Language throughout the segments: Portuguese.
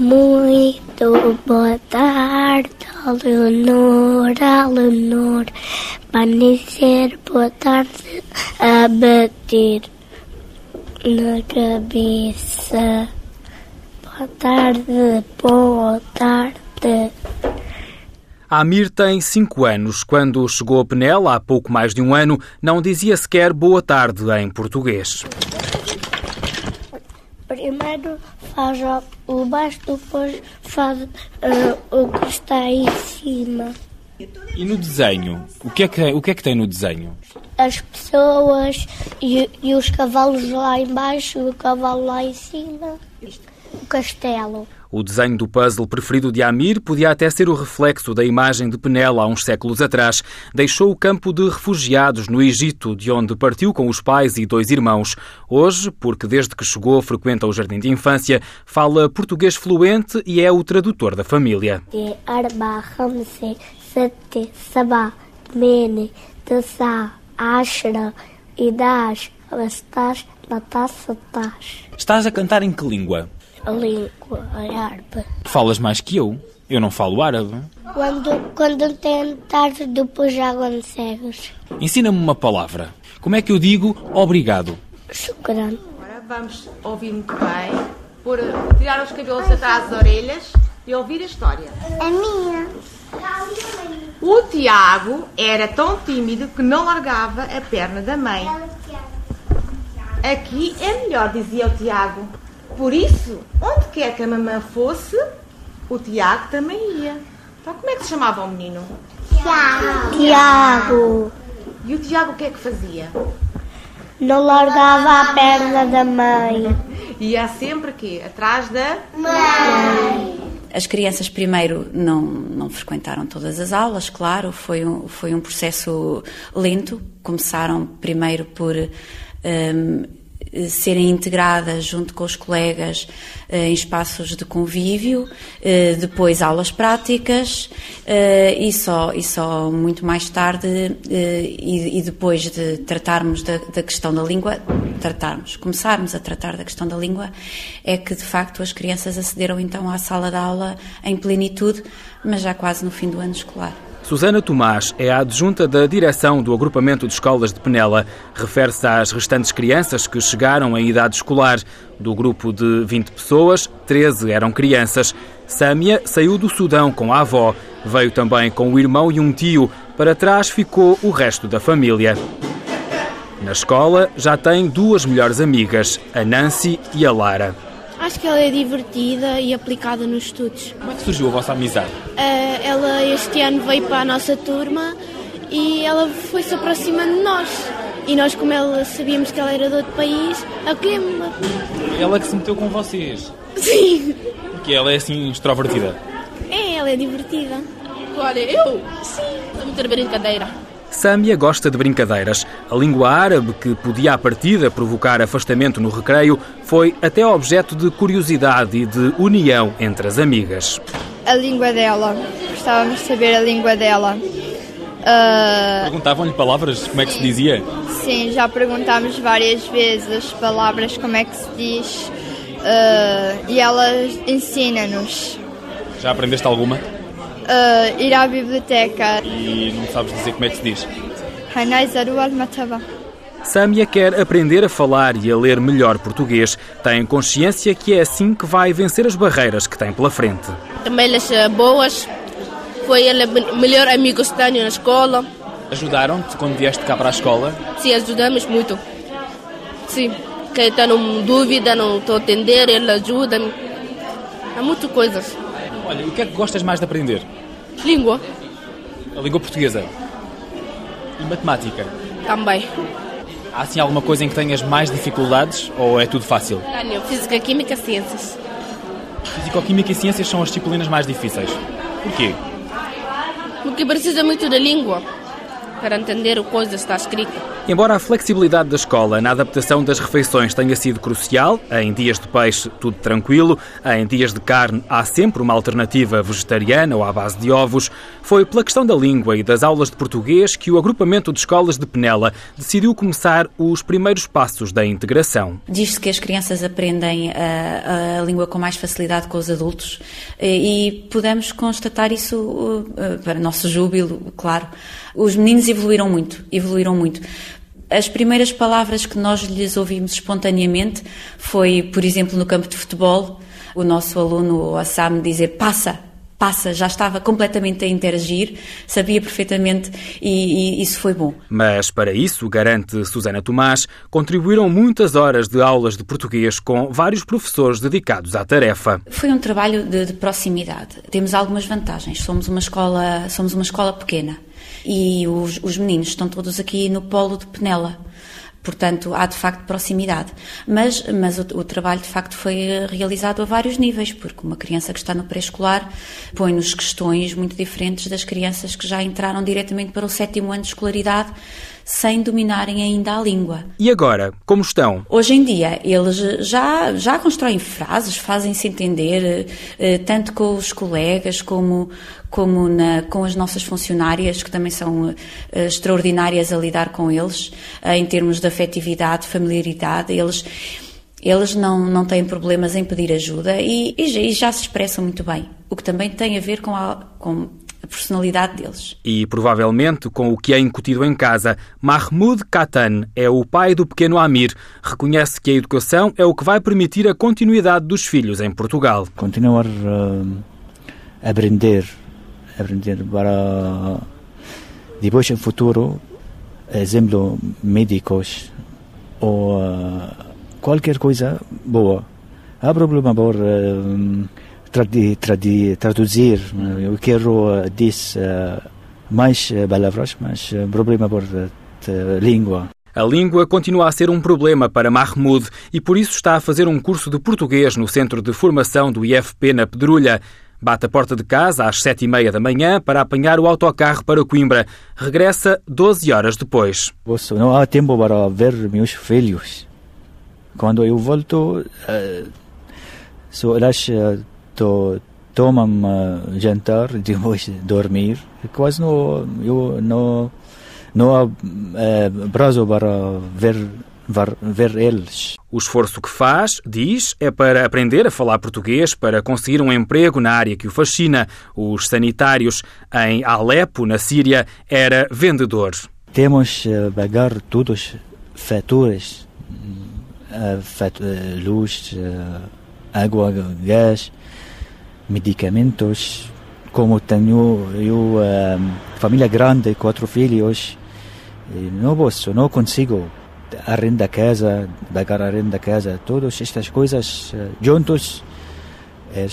Muito boa tarde, Leonor, Leonor. Dizer boa tarde a bater na cabeça. Boa tarde, boa tarde. Amir tem 5 anos. Quando chegou a Penela, há pouco mais de um ano, não dizia sequer boa tarde em português. Primeiro faz o baixo, depois faz uh, o que está em cima. E no desenho? O que é que, o que, é que tem no desenho? As pessoas e, e os cavalos lá embaixo e o cavalo lá em cima. O castelo. O desenho do puzzle preferido de Amir podia até ser o reflexo da imagem de Penela há uns séculos atrás. Deixou o campo de refugiados no Egito, de onde partiu com os pais e dois irmãos. Hoje, porque desde que chegou frequenta o jardim de infância, fala português fluente e é o tradutor da família. Estás a cantar em que língua? A língua árabe. Falas mais que eu. Eu não falo árabe. Quando, quando tentar, depois já quando cegas. Ensina-me uma palavra. Como é que eu digo obrigado? Shukran. Agora vamos ouvir muito bem, por tirar os cabelos atrás das orelhas e ouvir a história. A minha. O Tiago era tão tímido que não largava a perna da mãe. Aqui é melhor, dizia o Tiago. Por isso, onde quer que a mamã fosse, o Tiago também ia. Então, como é que se chamava o menino? Tiago. Tiago. E o Tiago o que é que fazia? Não largava a perna da mãe. Ia sempre aqui, atrás da mãe. As crianças primeiro não, não frequentaram todas as aulas, claro, foi um, foi um processo lento. Começaram primeiro por um, serem integradas junto com os colegas eh, em espaços de convívio, eh, depois aulas práticas e só, e só muito mais tarde e, depois de tratarmos da, da questão da língua, tratarmos, começarmos a tratar da questão da língua, é que de facto as crianças acederam então à sala de aula em plenitude, mas já quase no fim do ano escolar. Susana Tomás é a adjunta da direção do agrupamento de escolas de Penela. Refere-se às restantes crianças que chegaram em idade escolar. Do grupo de 20 pessoas, 13 eram crianças. Sâmia saiu do Sudão com a avó. Veio também com o irmão e um tio. Para trás ficou o resto da família. Na escola já tem duas melhores amigas, a Nancy e a Lara. Acho que ela é divertida e aplicada nos estudos. Como é que surgiu a vossa amizade? Uh, ela este ano veio para a nossa turma e ela foi se aproximando de nós. E nós, como ela sabíamos que ela era de outro país, acolhemos-la. Ela que se meteu com vocês? Sim. Porque ela é assim extrovertida? É, ela é divertida. Olha, eu? Sim. Estou muito brincadeira. Sâmia gosta de brincadeiras. A língua árabe, que podia à partida provocar afastamento no recreio, foi até objeto de curiosidade e de união entre as amigas. A língua dela. Gostávamos de saber a língua dela. Uh... Perguntavam-lhe palavras, como é que se dizia? Sim, já perguntámos várias vezes as palavras, como é que se diz. Uh, e ela ensina-nos. Já aprendeste alguma? Uh, ir à biblioteca. E não sabes dizer como é que se diz? Samia quer aprender a falar e a ler melhor português. Tem consciência que é assim que vai vencer as barreiras que tem pela frente. Também elas boas. Foi ele melhor amigo que tenho na escola. Ajudaram-te quando vieste cá para a escola? Sim, ajudamos muito. Sim, que está com dúvida, não estou a atender, ele ajuda-me. Há muitas coisas. Olha, o que é que gostas mais de aprender? Língua. A língua portuguesa. E matemática? Também. Há assim alguma coisa em que tenhas mais dificuldades ou é tudo fácil? Tenho Física, Química, Ciências. Físico-Química e Ciências são as disciplinas mais difíceis. Porquê? Porque precisa muito da língua para entender o coisa que está escrito. Embora a flexibilidade da escola na adaptação das refeições tenha sido crucial, em dias de peixe tudo tranquilo, em dias de carne há sempre uma alternativa vegetariana ou à base de ovos, foi pela questão da língua e das aulas de português que o agrupamento de escolas de Penela decidiu começar os primeiros passos da integração. Diz-se que as crianças aprendem a, a, língua com mais facilidade com os adultos eh, e podemos constatar isso eh, para nosso júbilo, claro. Os meninos evoluíram muito, evoluíram muito. As primeiras palavras que nós lhes ouvimos espontaneamente foi, por exemplo, no campo de futebol, o nosso aluno Assam dizer passa, passa, já estava completamente a interagir, sabia perfeitamente e, e, isso foi bom. Mas para isso, garante Susana Tomás, contribuíram muitas horas de aulas de português com vários professores dedicados à tarefa. Foi um trabalho de, de proximidade. Temos algumas vantagens. Somos uma escola, somos uma escola pequena e os, os meninos estão todos aqui no polo de Penela. Portanto, há de facto proximidade. Mas, mas o, o, trabalho de facto foi realizado a vários níveis, porque uma criança que está no pré-escolar põe-nos questões muito diferentes das crianças que já entraram diretamente para o sétimo ano de escolaridade sem dominarem ainda a língua. E agora, como estão? Hoje em dia, eles já, já constroem frases, fazem-se entender, eh, tanto com os colegas como, como na, com as nossas funcionárias, que também são eh, extraordinárias a lidar com eles, eh, em termos de afetividade, familiaridade. Eles eles não, não têm problemas em pedir ajuda e, e, já se expressam muito bem, o que também tem a ver com, a, com a personalidade deles. E provavelmente com o que é incutido em casa, Mahmoud Katan é o pai do pequeno Amir. Reconhece que a educação é o que vai permitir a continuidade dos filhos em Portugal. Continuar uh, a aprender, aprender para depois em futuro, exemplo, médicos ou uh, qualquer coisa boa. Há problema por uh, tradi, tradi, traduzir. Eu quero diz mais palavras, mas problema por língua. A língua continua a ser um problema para Mahmoud e por isso está a fazer um curso de português no Centro de Formação do IFP na Pedrulha. Bate a porta de casa às sete e meia da manhã para apanhar o autocarro para Coimbra. Regressa 12 horas depois. Não há tempo para ver meus filhos. Quando eu volto, uh, só elas to, tomam uh, jantar depois de dormir. Quase não, eu não, não uh, prazo para ver ver eles. O esforço que faz, diz, é para aprender a falar português, para conseguir um emprego na área que o fascina. Os sanitários em Alepo, na Síria, era vendedor. Temos uh, pagar todos faturas, uh, fat, luz, água, gás, medicamentos. Como tenho eu família grande, quatro filhos, não posso, não consigo arrendar casa, pagar arrenda casa, todas estas coisas juntos, é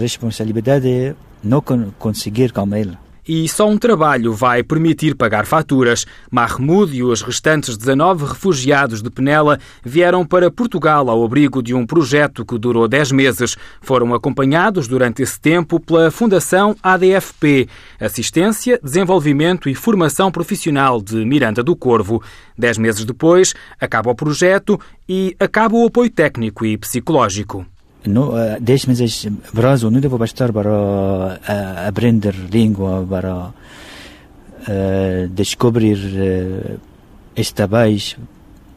responsabilidade não conseguir com ele e só um trabalho vai permitir pagar faturas. Mahmoud e os restantes 19 refugiados de Penela vieram para Portugal ao abrigo de um projeto que durou 10 meses. Foram acompanhados durante esse tempo pela Fundação ADFP, Assistência, Desenvolvimento e Formação Profissional de Miranda do Corvo. Dez meses depois, acaba o projeto e acaba o apoio técnico e psicológico no, uh, 10 meses prazo não deve bastar para uh, aprender língua, para uh, descobrir uh, este país,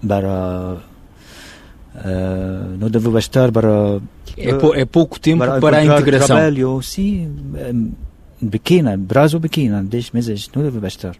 para uh, não deve bastar para é, pou, é pouco tempo para, para a integração. Trabalho, sim, pequena, prazo pequena, 10 meses não deve bastar.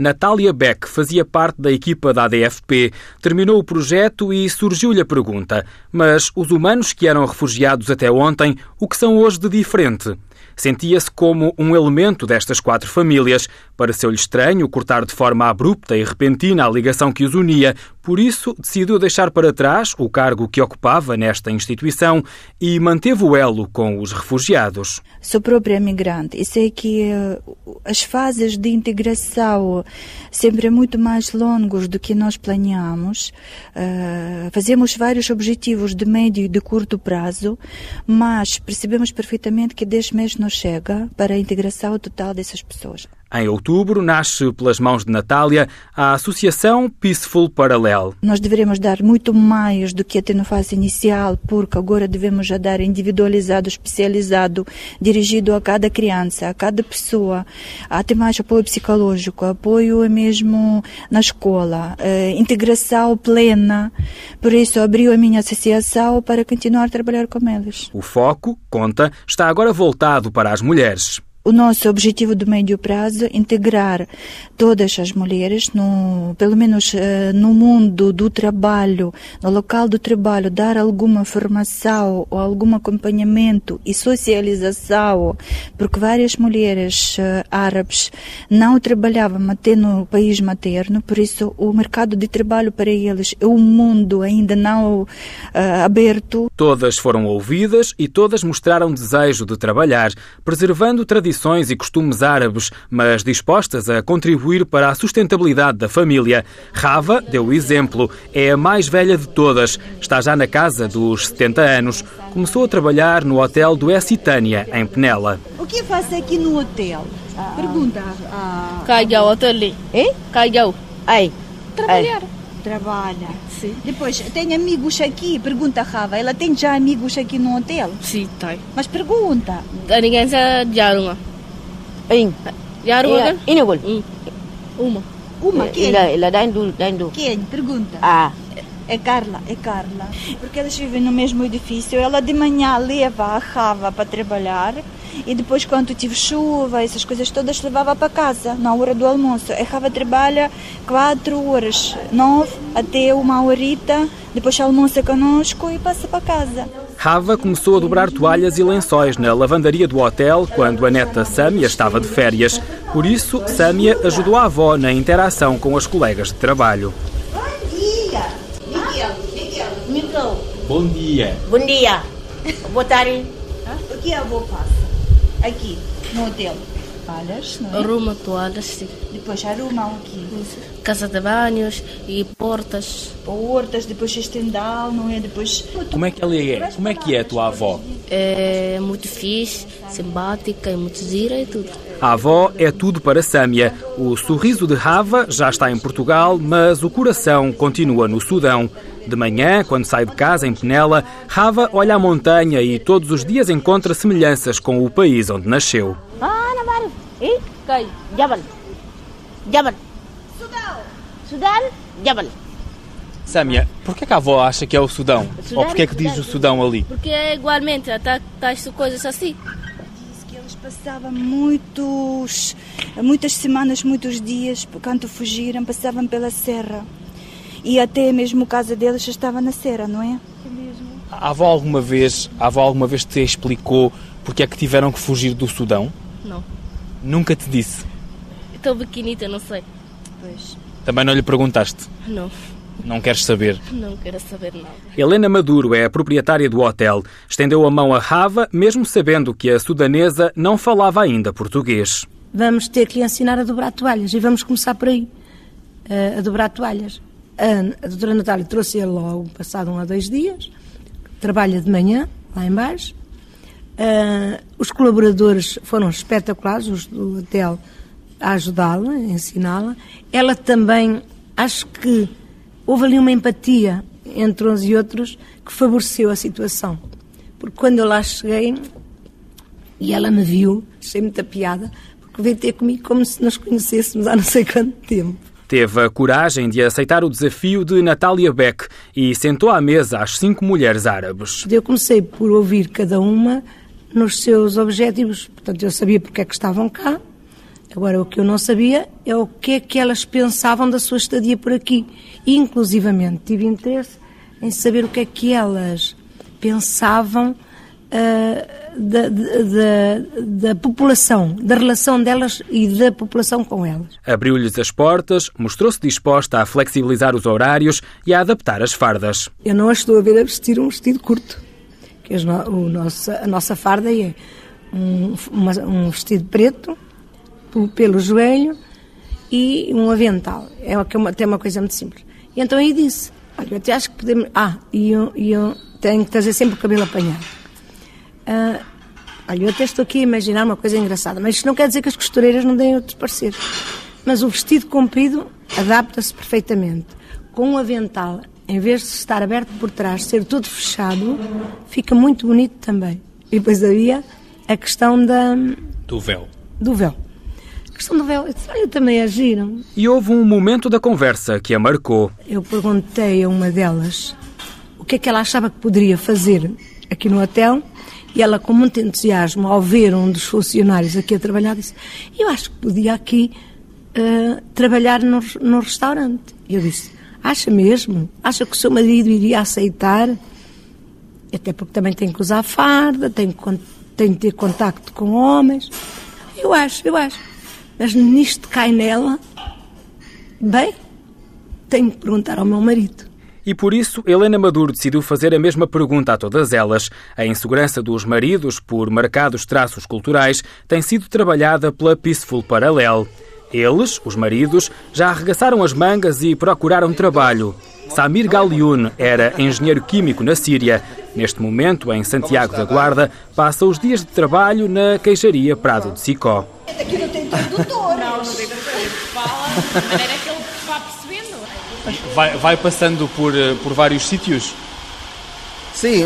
Natália Beck fazia parte da equipa da ADFP, terminou o projeto e surgiu-lhe a pergunta: mas os humanos que eram refugiados até ontem, o que são hoje de diferente? Sentia-se como um elemento destas quatro famílias. Pareceu-lhe estranho cortar de forma abrupta e repentina a ligação que os unia, Por isso, decidiu deixar para trás o cargo que ocupava nesta instituição e manteve o elo com os refugiados. Sou própria migrante e sei que eh, as fases de integração sempre é muito mais longos do que nós planeamos. Uh, fazemos vários objetivos de médio e de curto prazo, mas percebemos perfeitamente que 10 meses não chega para a integração total dessas pessoas. Em outubro, nasce pelas mãos de Natália a Associação Peaceful Parallel. Nós deveremos dar muito mais do que até na fase inicial, porque agora devemos já dar individualizado, especializado, dirigido a cada criança, a cada pessoa, até mais apoio psicológico, apoio mesmo na escola, eh, integração plena. Por isso, abriu a minha associação para continuar a trabalhar com eles. O foco, conta, está agora voltado para as mulheres o nosso objetivo do médio prazo é integrar todas as mulheres, no, pelo menos uh, no mundo do trabalho, no local do trabalho, dar alguma formação ou algum acompanhamento e socialização, porque várias mulheres uh, árabes não trabalhavam até no país materno, por isso o mercado de trabalho para eles é um mundo ainda não uh, aberto. Todas foram ouvidas e todas mostraram desejo de trabalhar, preservando tradições tradições e costumes árabes, mas dispostas a contribuir para a sustentabilidade da família. Rava deu o exemplo, é a mais velha de todas, está já na casa dos 70 anos. Começou a trabalhar no hotel do Essitânia, em Penela. O que faz aqui no hotel? Pergunta. Caiu hotel ali. É? Caiu. Aí. Trabalhar. Trabalha. Sim. Depois, tem amigos aqui? Pergunta a Rava. Ela tem já amigos aqui no hotel? Sim, tem. Mas pergunta. Ninguém já jaruma. Em. Jaruma kan? Ini gol. Uma. Uma, quem? Ila, ila daindu, daindu. Quem? Pergunta. Ah. É Carla, é Carla. Porque elas vivem no mesmo edifício. Ela de manhã leva a Rava para trabalhar e depois, quando tive chuva, essas coisas todas, levava para casa na hora do almoço. A Rava trabalha quatro horas, nove até uma horita, depois almoça conosco e passa para casa. Rava começou a dobrar toalhas e lençóis na lavandaria do hotel quando a neta Sâmia estava de férias. Por isso, Sâmia ajudou a avó na interação com as colegas de trabalho. Bom dia! Miguel, Miguel. Miguel. Bom dia. Bom dia. Boa tarde. O que a avó passa? Aqui, no hotel. Toalhas, não é? Arruma toalhas, sim. Depois arrumam aqui. Casa de banhos e portas. Portas, depois estendal, não é? Depois... Como é que ela é? Como é que é a tua avó? É muito fixe, simpática e muito gira e tudo. A avó é tudo para Sâmia. O sorriso de Rava já está em Portugal, mas o coração continua no Sudão. De manhã, quando sai de casa em Penela, Rava olha a montanha e todos os dias encontra semelhanças com o país onde nasceu. Ah, Eh? Cai. Jabal. Jabal. Sudão. Sudan. Jabal. Sâmia, por que a avó acha que é o Sudão? Ou por que é que diz o Sudão ali? Porque é igualmente, está tá, coisas assim. Diz que eles passavam muitos, muitas semanas, muitos dias, quando fugiram, passavam pela serra. E até mesmo a casa deles estava na serra, não é? A avó alguma vez, a avó alguma vez te explicou porque é que tiveram que fugir do Sudão? Não. Nunca te disse? Estou pequenita, não sei. Pois. Também não lhe perguntaste? Não. Não queres saber? Não quero saber nada. Helena Maduro é a proprietária do hotel. Estendeu a mão a Rava, mesmo sabendo que a sudanesa não falava ainda português. Vamos ter que lhe ensinar a dobrar toalhas e vamos começar por aí, a dobrar toalhas. A, a doutora Natália trouxe-a logo, passado um a dois dias, trabalha de manhã, lá embaixo. Uh, os colaboradores foram espetaculares, os do hotel, a ajudá-la, a ensiná-la. Ela também, acho que houve ali uma empatia entre uns e outros que favoreceu a situação. Porque quando eu lá cheguei e ela me viu, achei muita piada, porque veio ter comigo como se nos conhecêssemos há não sei quanto tempo. Teve a coragem de aceitar o desafio de Natália Beck e sentou à mesa as cinco mulheres árabes. Eu comecei por ouvir cada uma nos seus objetivos. Portanto, eu sabia porque é que estavam cá. Agora, o que eu não sabia é o que é que elas pensavam da sua estadia por aqui. E, inclusivamente, tive interesse em saber o que é que elas pensavam uh, da, da, da, população, da relação delas e da população com elas. Abriu-lhes as portas, mostrou-se disposta a flexibilizar os horários e a adaptar as fardas. Eu não a estou a ver a vestir um vestido curto, o nosso, a nossa farda é um, uma, um vestido preto, pelo joelho e um avental. É uma, até uma coisa muito simples. E então aí disse, olha, eu até acho que podemos... Ah, e eu, eu tenho que trazer sempre o cabelo apanhado. Ah, olha, eu até estou aqui a imaginar uma coisa engraçada, mas isto não quer dizer que as costureiras não deem outros pareceres. Mas o vestido comprido adapta-se perfeitamente. Com o avental, em vez de estar aberto por trás, ser todo fechado, fica muito bonito também. E depois havia a questão da... Do véu. Do véu questão do véu, olha, também agiram. E houve um momento da conversa que a marcou. Eu perguntei a uma delas o que é que ela achava que poderia fazer aqui no hotel e ela, com muito entusiasmo, ao ver um dos funcionários aqui a trabalhar, disse: Eu acho que podia aqui uh, trabalhar no, no restaurante. E eu disse: Acha mesmo? Acha que o seu marido iria aceitar? Até porque também tem que usar farda, tem que, tem que ter contacto com homens. Eu acho, eu acho mas nisto cai nela, bem, tenho que perguntar ao meu marido. E por isso, Helena Maduro decidiu fazer a mesma pergunta a todas elas. A insegurança dos maridos por marcados traços culturais tem sido trabalhada pela Peaceful Parallel. Eles, os maridos, já arregaçaram as mangas e procuraram trabalho. Samir Galioun era engenheiro químico na Síria. Neste momento, em Santiago da Guarda, passa os dias de trabalho na queijaria Prado de Sicó. Aqui não tem não, não tem tradutor. Fala de maneira que ele vá percebendo. Vai, vai passando por, eh, por vários sítios? Sim,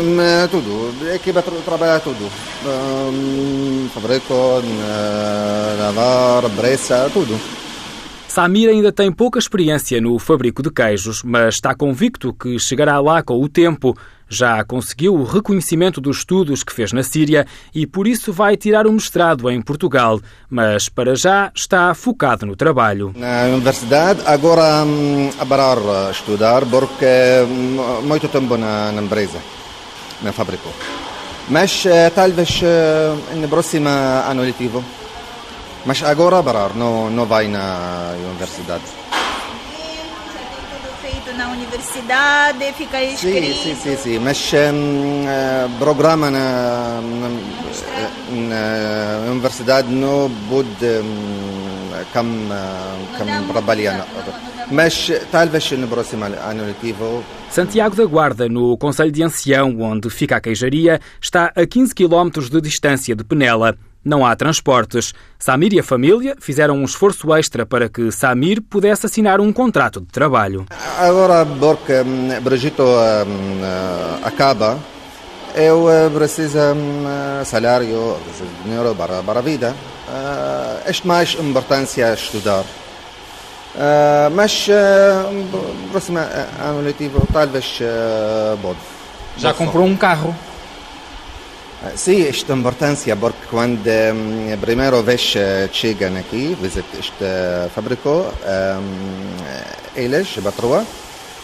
tudo. A equipa trabalha tudo. Um, fabrico, lavar, bressa, tudo. Samir ainda tem pouca experiência no fabrico de queijos, mas está convicto que chegará lá com o tempo. Já conseguiu o reconhecimento dos estudos que fez na Síria e por isso vai tirar o mestrado em Portugal, mas para já está focado no trabalho. Na universidade, agora hum, a parar estudar porque hum, muito tempo na, na empresa, na fábrica. Mas eh, talvez eh, no próximo ano letivo. Mas agora parar, não, não vai na universidade. Feito na universidade, fica escrito. Sim, sim, sim, sim. mas um, uh, programa na, na, na, universidade não pode um, como, como trabalhar. Mas talvez no próximo ano. Santiago da Guarda, no Conselho de Ancião, onde fica a queijaria, está a 15 km de distância de Penela. Não há transportes. Samir e a família fizeram um esforço extra para que Samir pudesse assinar um contrato de trabalho. Agora, porque hum, Brigitte hum, acaba, eu eh, preciso hum, salário, dinheiro para, para a vida. É mais importância estudar. Uh, mas uh, próximo ano letivo talvez pode. Já comprou um carro? Sim, esta importância porque quando um, a primeira vez chegam aqui, visitam esta fábrica, um, eles, patroa,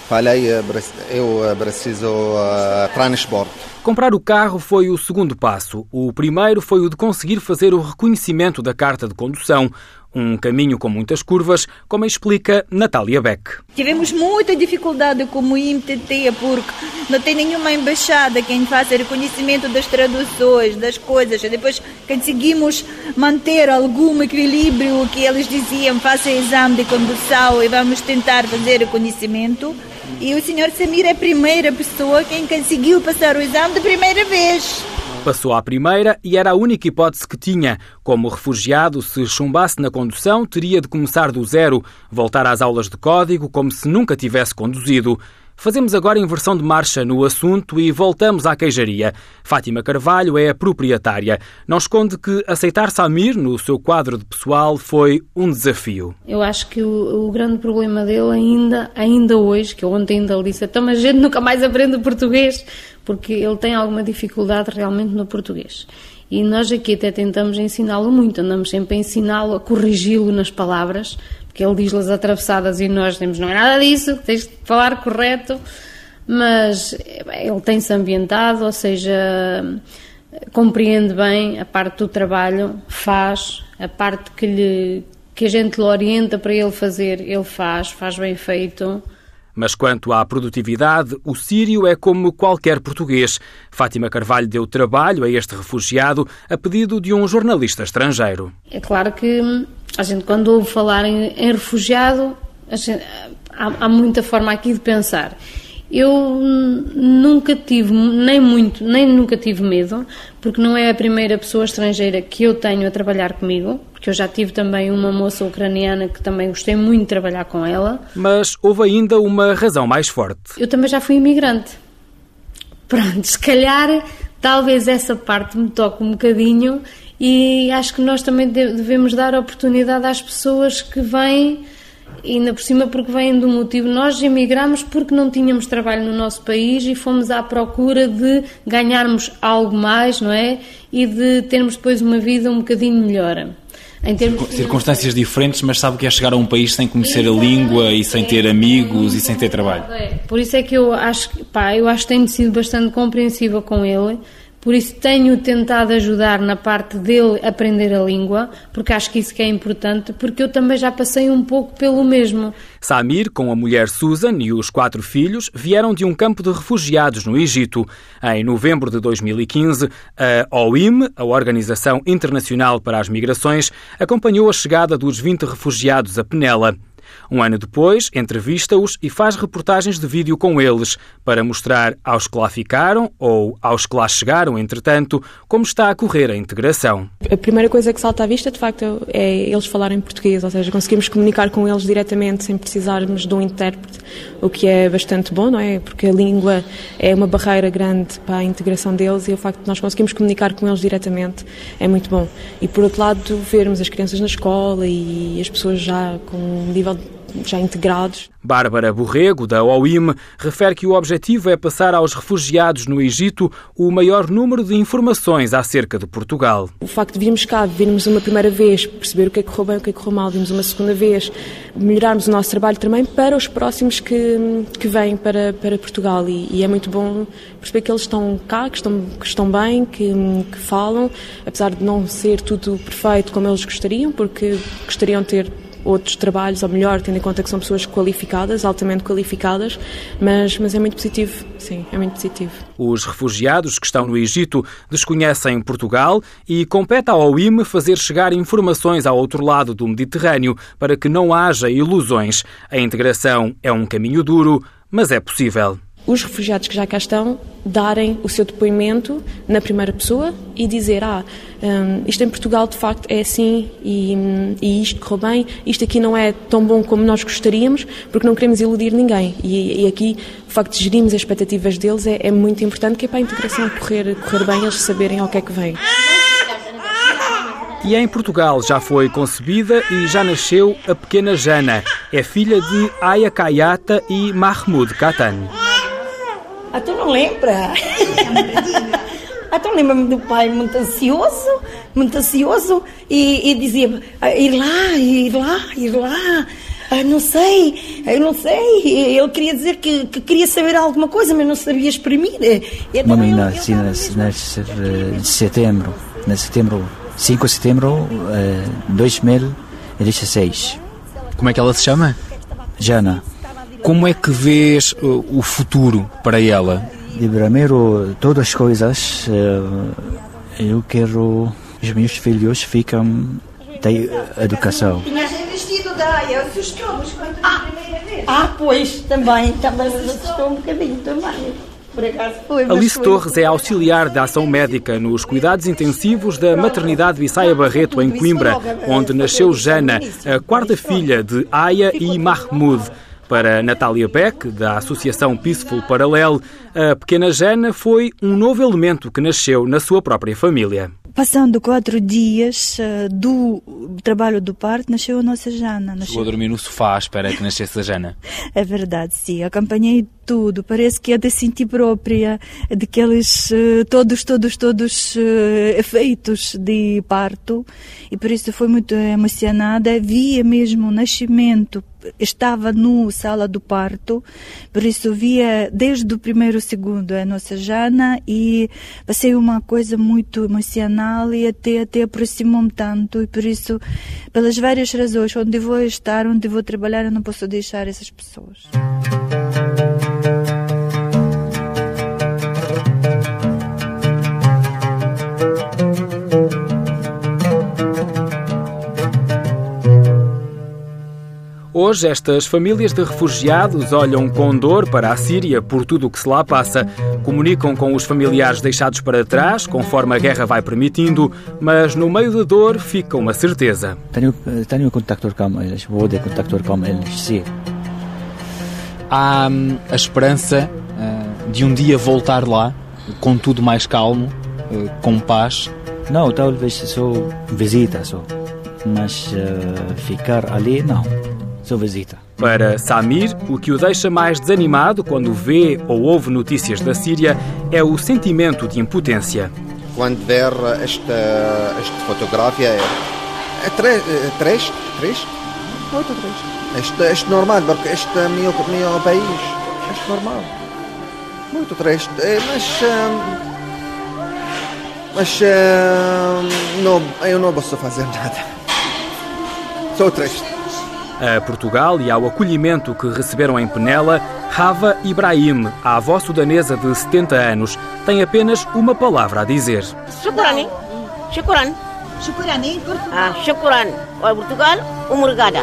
falei, eu preciso uh, transporte. Comprar o carro foi o segundo passo. O primeiro foi o de conseguir fazer o reconhecimento da carta de condução, um caminho com muitas curvas, como explica Natália Beck. Tivemos muita dificuldade com o IMTT porque não tem nenhuma embaixada que faça reconhecimento das traduções, das coisas. Depois conseguimos manter algum equilíbrio que eles diziam, faça exame de condução e vamos tentar fazer reconhecimento. E o senhor Samir é a primeira pessoa quem conseguiu passar o exame de primeira vez. Passou à primeira e era a única hipótese que tinha. Como refugiado, se chumbasse na condução, teria de começar do zero, voltar às aulas de código como se nunca tivesse conduzido. Fazemos agora inversão de marcha no assunto e voltamos à queijaria. Fátima Carvalho é a proprietária. Não esconde que aceitar Samir no seu quadro de pessoal foi um desafio. Eu acho que o, o grande problema dele ainda, ainda hoje, que eu ontem ainda lhe disse, então, a gente nunca mais aprende português, porque ele tem alguma dificuldade realmente no português. E nós aqui até tentamos ensiná-lo muito, andamos sempre a ensiná-lo, a corrigi-lo nas palavras, porque ele diz-las atravessadas e nós temos, não é nada disso, tens de falar correto, mas ele tem-se ambientado, ou seja, compreende bem a parte do trabalho, faz, a parte que, lhe, que a gente lhe orienta para ele fazer, ele faz, faz bem feito. Mas quanto à produtividade, o sírio é como qualquer português. Fátima Carvalho deu trabalho a este refugiado a pedido de um jornalista estrangeiro. É claro que a gente, quando ouve falar em, em refugiado, gente, há, há muita forma aqui de pensar. Eu nunca tive, nem muito, nem nunca tive medo, porque não é a primeira pessoa estrangeira que eu tenho a trabalhar comigo, porque eu já tive também uma moça ucraniana que também gostei muito de trabalhar com ela. Mas houve ainda uma razão mais forte. Eu também já fui imigrante. Pronto, se calhar, talvez essa parte me toque um bocadinho e acho que nós também devemos dar oportunidade às pessoas que vêm e ainda por cima porque vêm do motivo nós emigramos porque não tínhamos trabalho no nosso país e fomos à procura de ganharmos algo mais, não é? E de termos depois uma vida um bocadinho melhor. Em termos Circunstâncias diferentes, mas sabe que é chegar a um país sem conhecer a língua e sem ter amigos e sem ter trabalho. É. Por isso é que eu acho, pá, eu acho que tenho sido bastante compreensiva com ele por isso tenho tentado ajudar na parte dele aprender a língua, porque acho que isso que é importante, porque eu também já passei um pouco pelo mesmo. Samir, com a mulher Susan e os quatro filhos, vieram de um campo de refugiados no Egito. Em novembro de 2015, a OIM, a Organização Internacional para as Migrações, acompanhou a chegada dos 20 refugiados a Penela. Um ano depois, entrevista-os e faz reportagens de vídeo com eles para mostrar aos que lá ficaram ou aos que lá chegaram, entretanto, como está a correr a integração. A primeira coisa que salta à vista, de facto, é eles falarem português, ou seja, conseguimos comunicar com eles diretamente sem precisarmos de um intérprete, o que é bastante bom, não é? Porque a língua é uma barreira grande para a integração deles e o facto de nós conseguirmos comunicar com eles diretamente é muito bom. E por outro lado, vermos as crianças na escola e as pessoas já com um nível já integrados. Bárbara Borrego, da OIM, refere que o objetivo é passar aos refugiados no Egito o maior número de informações acerca de Portugal. O facto de virmos cá, virmos uma primeira vez, perceber o que é que correu bem, o que é que correu mal, virmos uma segunda vez, melhorarmos o nosso trabalho também para os próximos que, que vêm para, para Portugal. E, e é muito bom perceber que eles estão cá, que estão, que estão bem, que, que falam, apesar de não ser tudo perfeito como eles gostariam, porque gostariam de ter outros trabalhos, ou melhor, tendo em conta que são pessoas qualificadas, altamente qualificadas, mas, mas é muito positivo, sim, é muito positivo. Os refugiados que estão no Egito desconhecem Portugal e compete ao OIM fazer chegar informações ao outro lado do Mediterrâneo para que não haja ilusões. A integração é um caminho duro, mas é possível os refugiados que já cá estão darem o seu depoimento na primeira pessoa e dizer ah, um, isto em Portugal de facto é assim e, e, isto correu bem, isto aqui não é tão bom como nós gostaríamos porque não queremos iludir ninguém e, e aqui o facto de gerirmos as expectativas deles é, é, muito importante que é para a integração correr, correr bem eles saberem ao que é que vem. E em Portugal já foi concebida e já nasceu a pequena Jana. É filha de Aya Kayata e Mahmoud Katan. Ah, tu não lembra? ah, tu lembra-me do pai muito ansioso, muito ansioso, e, e dizia, ah, ir lá, ir lá, ir lá. Ah, não sei, eu não sei. Ele queria dizer que, que queria saber alguma coisa, mas não sabia exprimir. Então, Mãe nasci nesse de setembro, de setembro, 5 de setembro de 2016. Como é que ela se chama? Jana. Como é que vês uh, o futuro para ela? De primeiro, todas as coisas, uh, eu quero os meus filhos ficam da educação. Ah, primeira vez. Ah, pois, também, também nos assustou um bocadinho também. Foi, Alice. Torres é auxiliar da ação médica nos cuidados intensivos da maternidade Bissaia Barreto, em Coimbra, onde nasceu Jana, a quarta filha de Aya e Mahmoud. Para Natália Beck, da Associação Peaceful Paralel, a pequena Jana foi um novo elemento que nasceu na sua própria família. Passando quatro dias uh, do trabalho do parto, nasceu a nossa Jana. Nasceu... Chegou a dormir no sofá à espera que nascesse a Jana. é verdade, sim. Acompanhei tudo. Parece que é de sentir própria daqueles uh, todos, todos, todos uh, efeitos de parto. E por isso foi muito emocionada. Via mesmo o nascimento estava no sala do parto, por isso via desde o primeiro segundo a nossa Jana e passei uma coisa muito emocional e até, até aproximou-me tanto e por isso, pelas várias razões, onde vou estar, onde vou trabalhar, eu não posso deixar essas pessoas. Hoje, estas famílias de refugiados olham com dor para a Síria por tudo o que se lá passa. Comunicam com os familiares deixados para trás, conforme a guerra vai permitindo, mas no meio da dor fica uma certeza. Tenho, tenho contacto com eles, vou de contacto com eles, sim. Há hum, a esperança uh, de um dia voltar lá, com tudo mais calmo, com paz? Não, talvez só visita só, mas uh, ficar ali não sua visita. Para Samir, o que o deixa mais desanimado quando vê ou ouve notícias da Síria é o sentimento de impotência. Quando ver esta, esta fotografia é, é três, é três, três? Muito triste. Este, este normal, porque este é meu, meu país, este normal. Muito triste, é, mas... Hum, mas hum, não, eu não posso fazer nada. Sou triste. A Portugal e ao acolhimento que receberam em Penela, Rava Ibrahim, a avó sudanesa de 70 anos, tem apenas uma palavra a dizer. Shukran. Shukran em Portugal. Ah, shukran. Portugal, obrigada.